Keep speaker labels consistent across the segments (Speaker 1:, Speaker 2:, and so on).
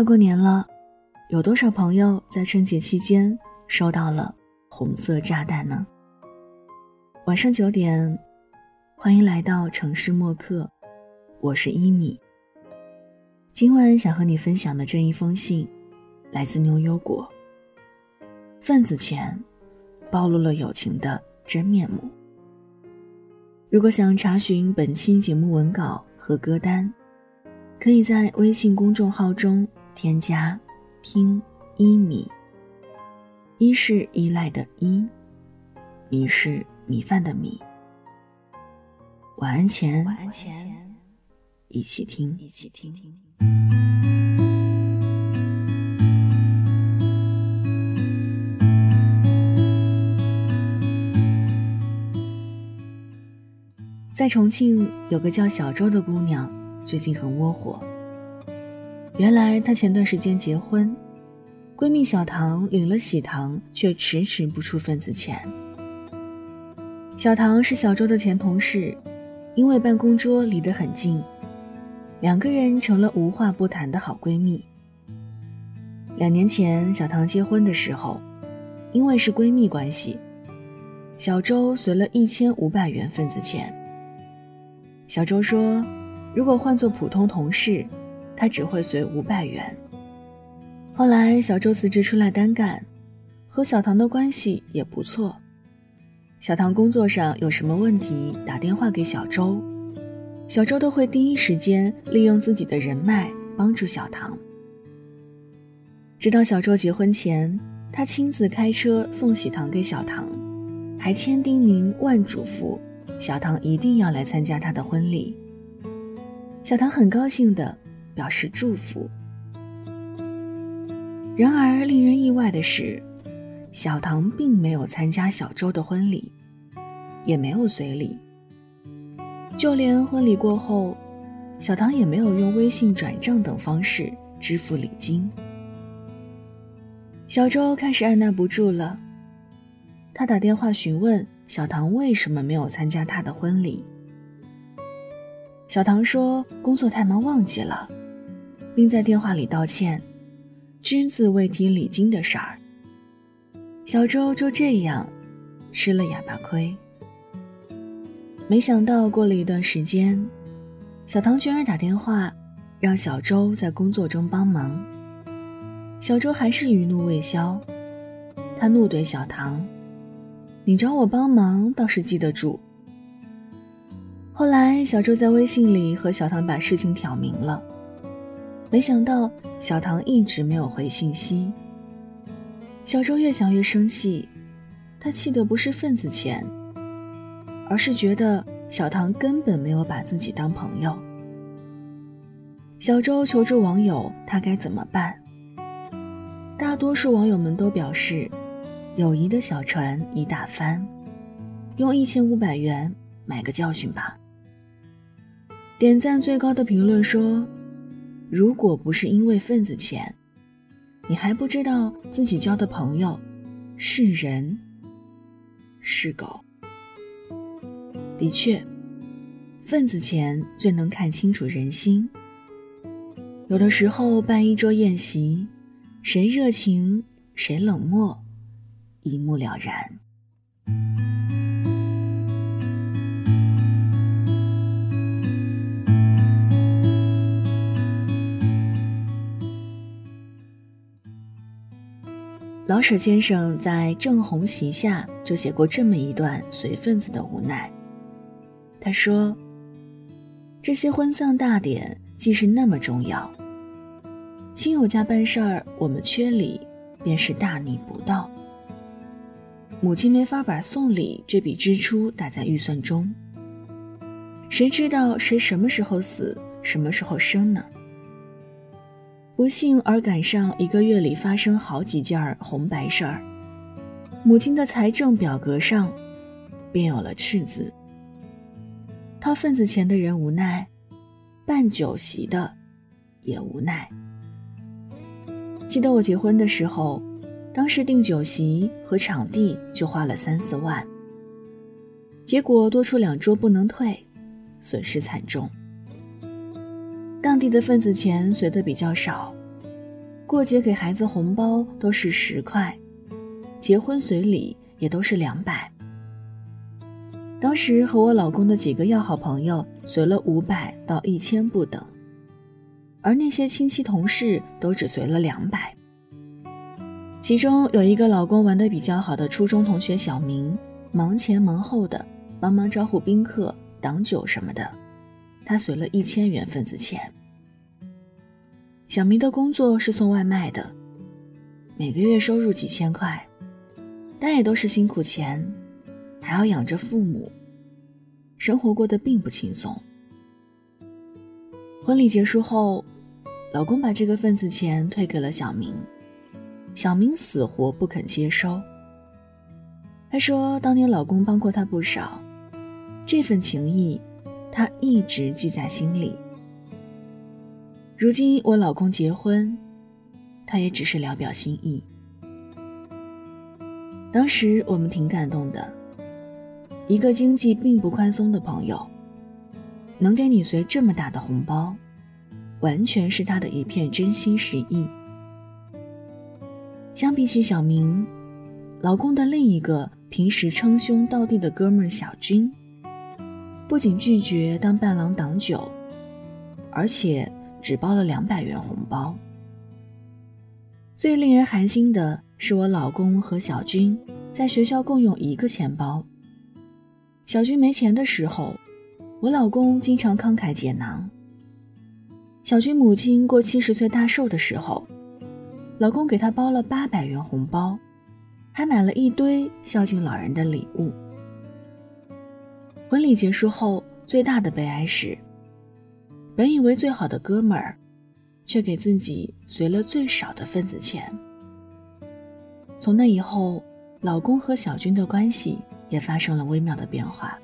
Speaker 1: 快过年了，有多少朋友在春节期间收到了红色炸弹呢？晚上九点，欢迎来到城市默客，我是一米。今晚想和你分享的这一封信，来自牛油果。份子钱，暴露了友情的真面目。如果想查询本期节目文稿和歌单，可以在微信公众号中添加“听一米”。一是依赖的依，米是米饭的米。晚安前，晚安前，一起听，一起听。在重庆有个叫小周的姑娘，最近很窝火。原来她前段时间结婚，闺蜜小唐领了喜糖，却迟迟不出份子钱。小唐是小周的前同事，因为办公桌离得很近，两个人成了无话不谈的好闺蜜。两年前小唐结婚的时候，因为是闺蜜关系，小周随了一千五百元份子钱。小周说：“如果换做普通同事，他只会随五百元。”后来小周辞职出来单干，和小唐的关系也不错。小唐工作上有什么问题，打电话给小周，小周都会第一时间利用自己的人脉帮助小唐。直到小周结婚前，他亲自开车送喜糖给小唐，还千叮咛万嘱咐。小唐一定要来参加他的婚礼。小唐很高兴的表示祝福。然而，令人意外的是，小唐并没有参加小周的婚礼，也没有随礼。就连婚礼过后，小唐也没有用微信转账等方式支付礼金。小周开始按捺不住了，他打电话询问。小唐为什么没有参加他的婚礼？小唐说工作太忙忘记了，并在电话里道歉，只字未提礼金的事儿。小周就这样吃了哑巴亏。没想到过了一段时间，小唐居然打电话让小周在工作中帮忙。小周还是余怒未消，他怒怼小唐。你找我帮忙倒是记得住。后来小周在微信里和小唐把事情挑明了，没想到小唐一直没有回信息。小周越想越生气，他气的不是份子钱，而是觉得小唐根本没有把自己当朋友。小周求助网友，他该怎么办？大多数网友们都表示。友谊的小船已打翻，用一千五百元买个教训吧。点赞最高的评论说：“如果不是因为份子钱，你还不知道自己交的朋友是人是狗。”的确，份子钱最能看清楚人心。有的时候办一桌宴席，谁热情谁冷漠。一目了然。老舍先生在《正红旗下》就写过这么一段随份子的无奈。他说：“这些婚丧大典既是那么重要，亲友家办事儿，我们缺礼，便是大逆不道。”母亲没法把送礼这笔支出打在预算中。谁知道谁什么时候死，什么时候生呢？不幸而赶上一个月里发生好几件红白事儿，母亲的财政表格上便有了赤字。掏份子钱的人无奈，办酒席的也无奈。记得我结婚的时候。当时订酒席和场地就花了三四万，结果多出两桌不能退，损失惨重。当地的份子钱随的比较少，过节给孩子红包都是十块，结婚随礼也都是两百。当时和我老公的几个要好朋友随了五百到一千不等，而那些亲戚同事都只随了两百。其中有一个老公玩的比较好的初中同学小明，忙前忙后的帮忙招呼宾客、挡酒什么的，他随了一千元份子钱。小明的工作是送外卖的，每个月收入几千块，但也都是辛苦钱，还要养着父母，生活过得并不轻松。婚礼结束后，老公把这个份子钱退给了小明。小明死活不肯接收。他说：“当年老公帮过他不少，这份情谊，他一直记在心里。如今我老公结婚，他也只是聊表心意。当时我们挺感动的，一个经济并不宽松的朋友，能给你随这么大的红包，完全是他的一片真心实意。”相比起小明，老公的另一个平时称兄道弟的哥们儿小军，不仅拒绝当伴郎挡酒，而且只包了两百元红包。最令人寒心的是，我老公和小军在学校共用一个钱包。小军没钱的时候，我老公经常慷慨解囊。小军母亲过七十岁大寿的时候。老公给她包了八百元红包，还买了一堆孝敬老人的礼物。婚礼结束后，最大的悲哀是，本以为最好的哥们儿，却给自己随了最少的份子钱。从那以后，老公和小军的关系也发生了微妙的变化，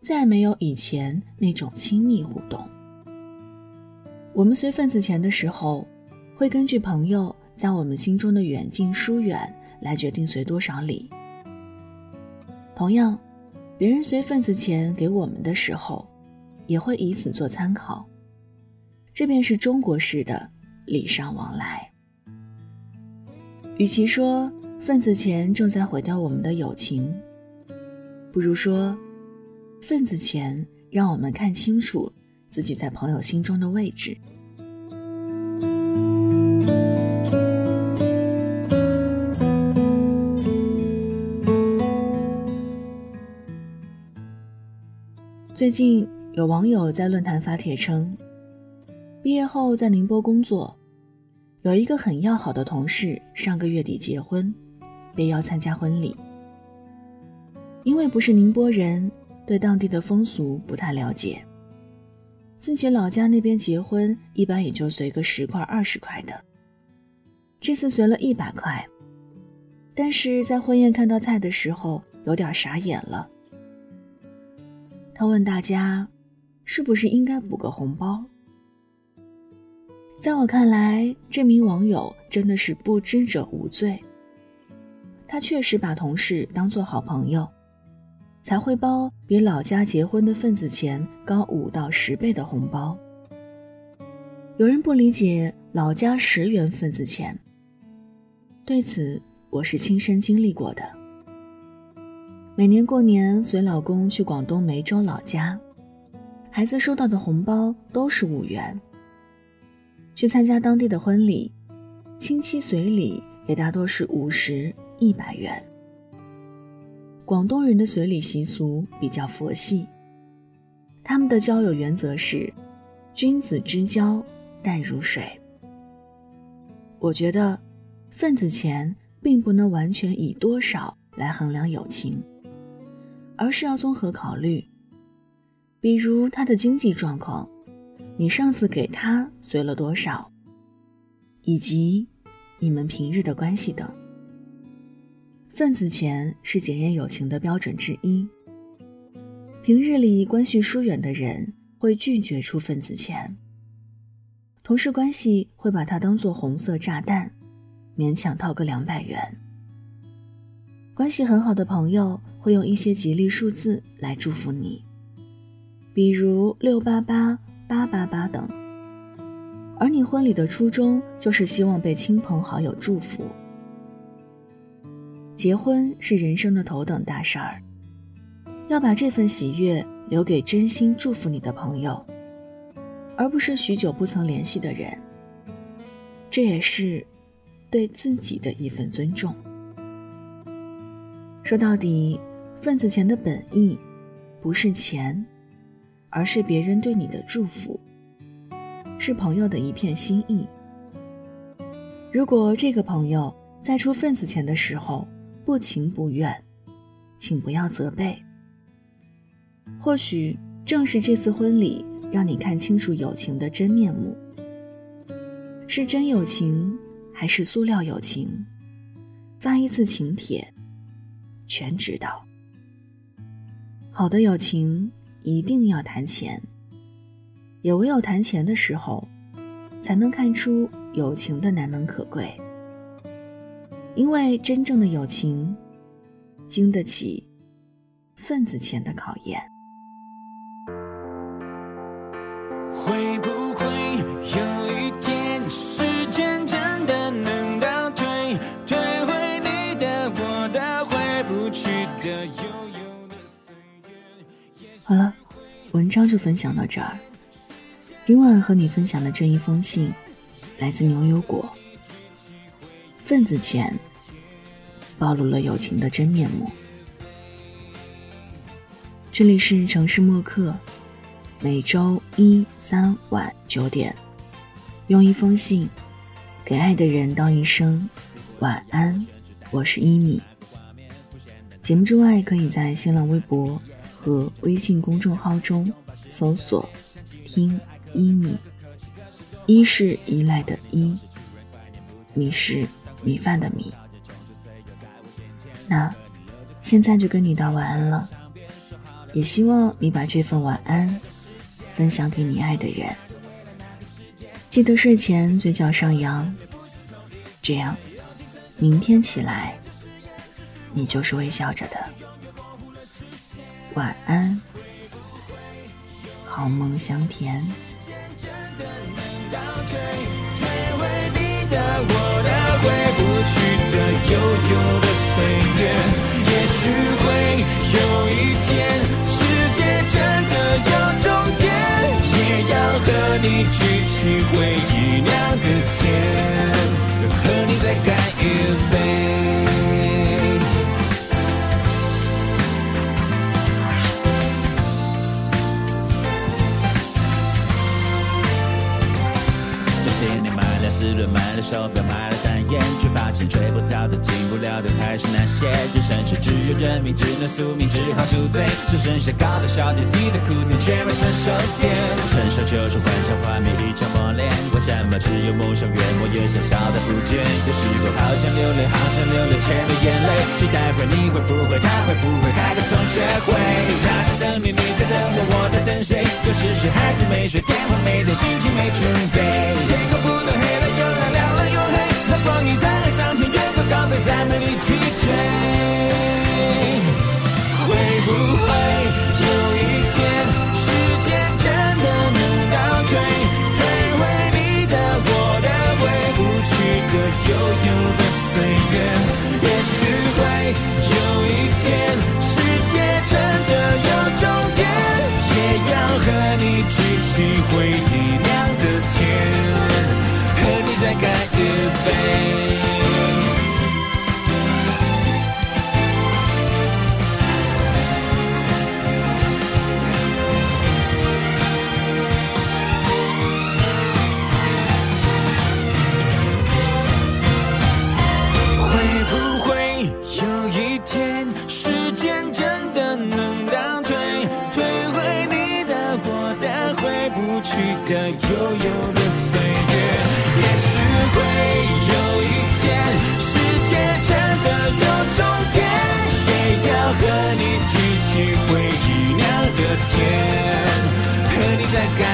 Speaker 1: 再没有以前那种亲密互动。我们随份子钱的时候。会根据朋友在我们心中的远近疏远来决定随多少礼。同样，别人随份子钱给我们的时候，也会以此做参考。这便是中国式的礼尚往来。与其说份子钱正在毁掉我们的友情，不如说，份子钱让我们看清楚自己在朋友心中的位置。最近有网友在论坛发帖称，毕业后在宁波工作，有一个很要好的同事上个月底结婚，被邀参加婚礼。因为不是宁波人，对当地的风俗不太了解。自己老家那边结婚一般也就随个十块二十块的，这次随了一百块，但是在婚宴看到菜的时候有点傻眼了。他问大家：“是不是应该补个红包？”在我看来，这名网友真的是不知者无罪。他确实把同事当做好朋友，才会包比老家结婚的份子钱高五到十倍的红包。有人不理解老家十元份子钱，对此我是亲身经历过的。每年过年随老公去广东梅州老家，孩子收到的红包都是五元。去参加当地的婚礼，亲戚随礼也大多是五十、一百元。广东人的随礼习俗比较佛系，他们的交友原则是君子之交淡如水。我觉得份子钱并不能完全以多少来衡量友情。而是要综合考虑，比如他的经济状况，你上次给他随了多少，以及你们平日的关系等。份子钱是检验友情的标准之一。平日里关系疏远的人会拒绝出份子钱，同事关系会把它当做红色炸弹，勉强掏个两百元。关系很好的朋友会用一些吉利数字来祝福你，比如六八八、八八八等，而
Speaker 2: 你婚礼的初衷就是希望被亲朋好友祝福。结婚是人生的头等大事儿，要把这份喜悦留给真心祝福你的朋友，而不是许久不曾联系的人。这也是对自己的一份尊重。说到底，份子钱的本意不是钱，而是别人对你的祝福。是朋友的一片心意。如果这个朋友在出份子钱的时候不情不愿，请不要责备。或许正是这次婚礼让你看清楚友情的真面目。是真友情还是塑料友情？发一次请帖，全知道。好的友情一定要谈钱。也唯有谈钱的时候，才能看出友情的难能可贵。因为真正的友情，经得起份子钱的考验。会不好了，文章就分享到这儿。今晚和你分享的这一封信，来自牛油果。份子钱暴露了友情的真面目。这里是城市默客，每周一、三晚九点，用一封信给爱的人道一声晚安。我是一米。节目之外，可以在新浪微博和微信公众号中搜索“听”。依米，依是依赖的依，米是米饭的米。那现在就跟你道晚安了，也希望你把这份晚安分享给你爱的人。记得睡前嘴角上扬，这样明天起来你就是微笑着的。晚安，好梦香甜。你举起回忆酿的甜，买了手表，买了钻眼，却发现追不到的、进不了的，还是那些。人生是只有认命，只能宿命，只好宿醉。只剩下高的、小的、低的苦点，却没成熟点。成熟就是幻想画面一场磨练。为什么只有梦想越磨越小，小的不见？有时候好想流泪，好想流泪，却没眼泪。期待会，你会不会？他会不会开个同学会？他在等你，你在等我，我在等谁？有时是孩子没睡，电话没接，心情没准备。天空不再没力气追。会不会有一天，时间真的能倒退，退回你的、我的、回不去的、悠悠流的岁月，也许会有一天，世界真的有终点，也要和你举起回忆酿的甜。和你在感。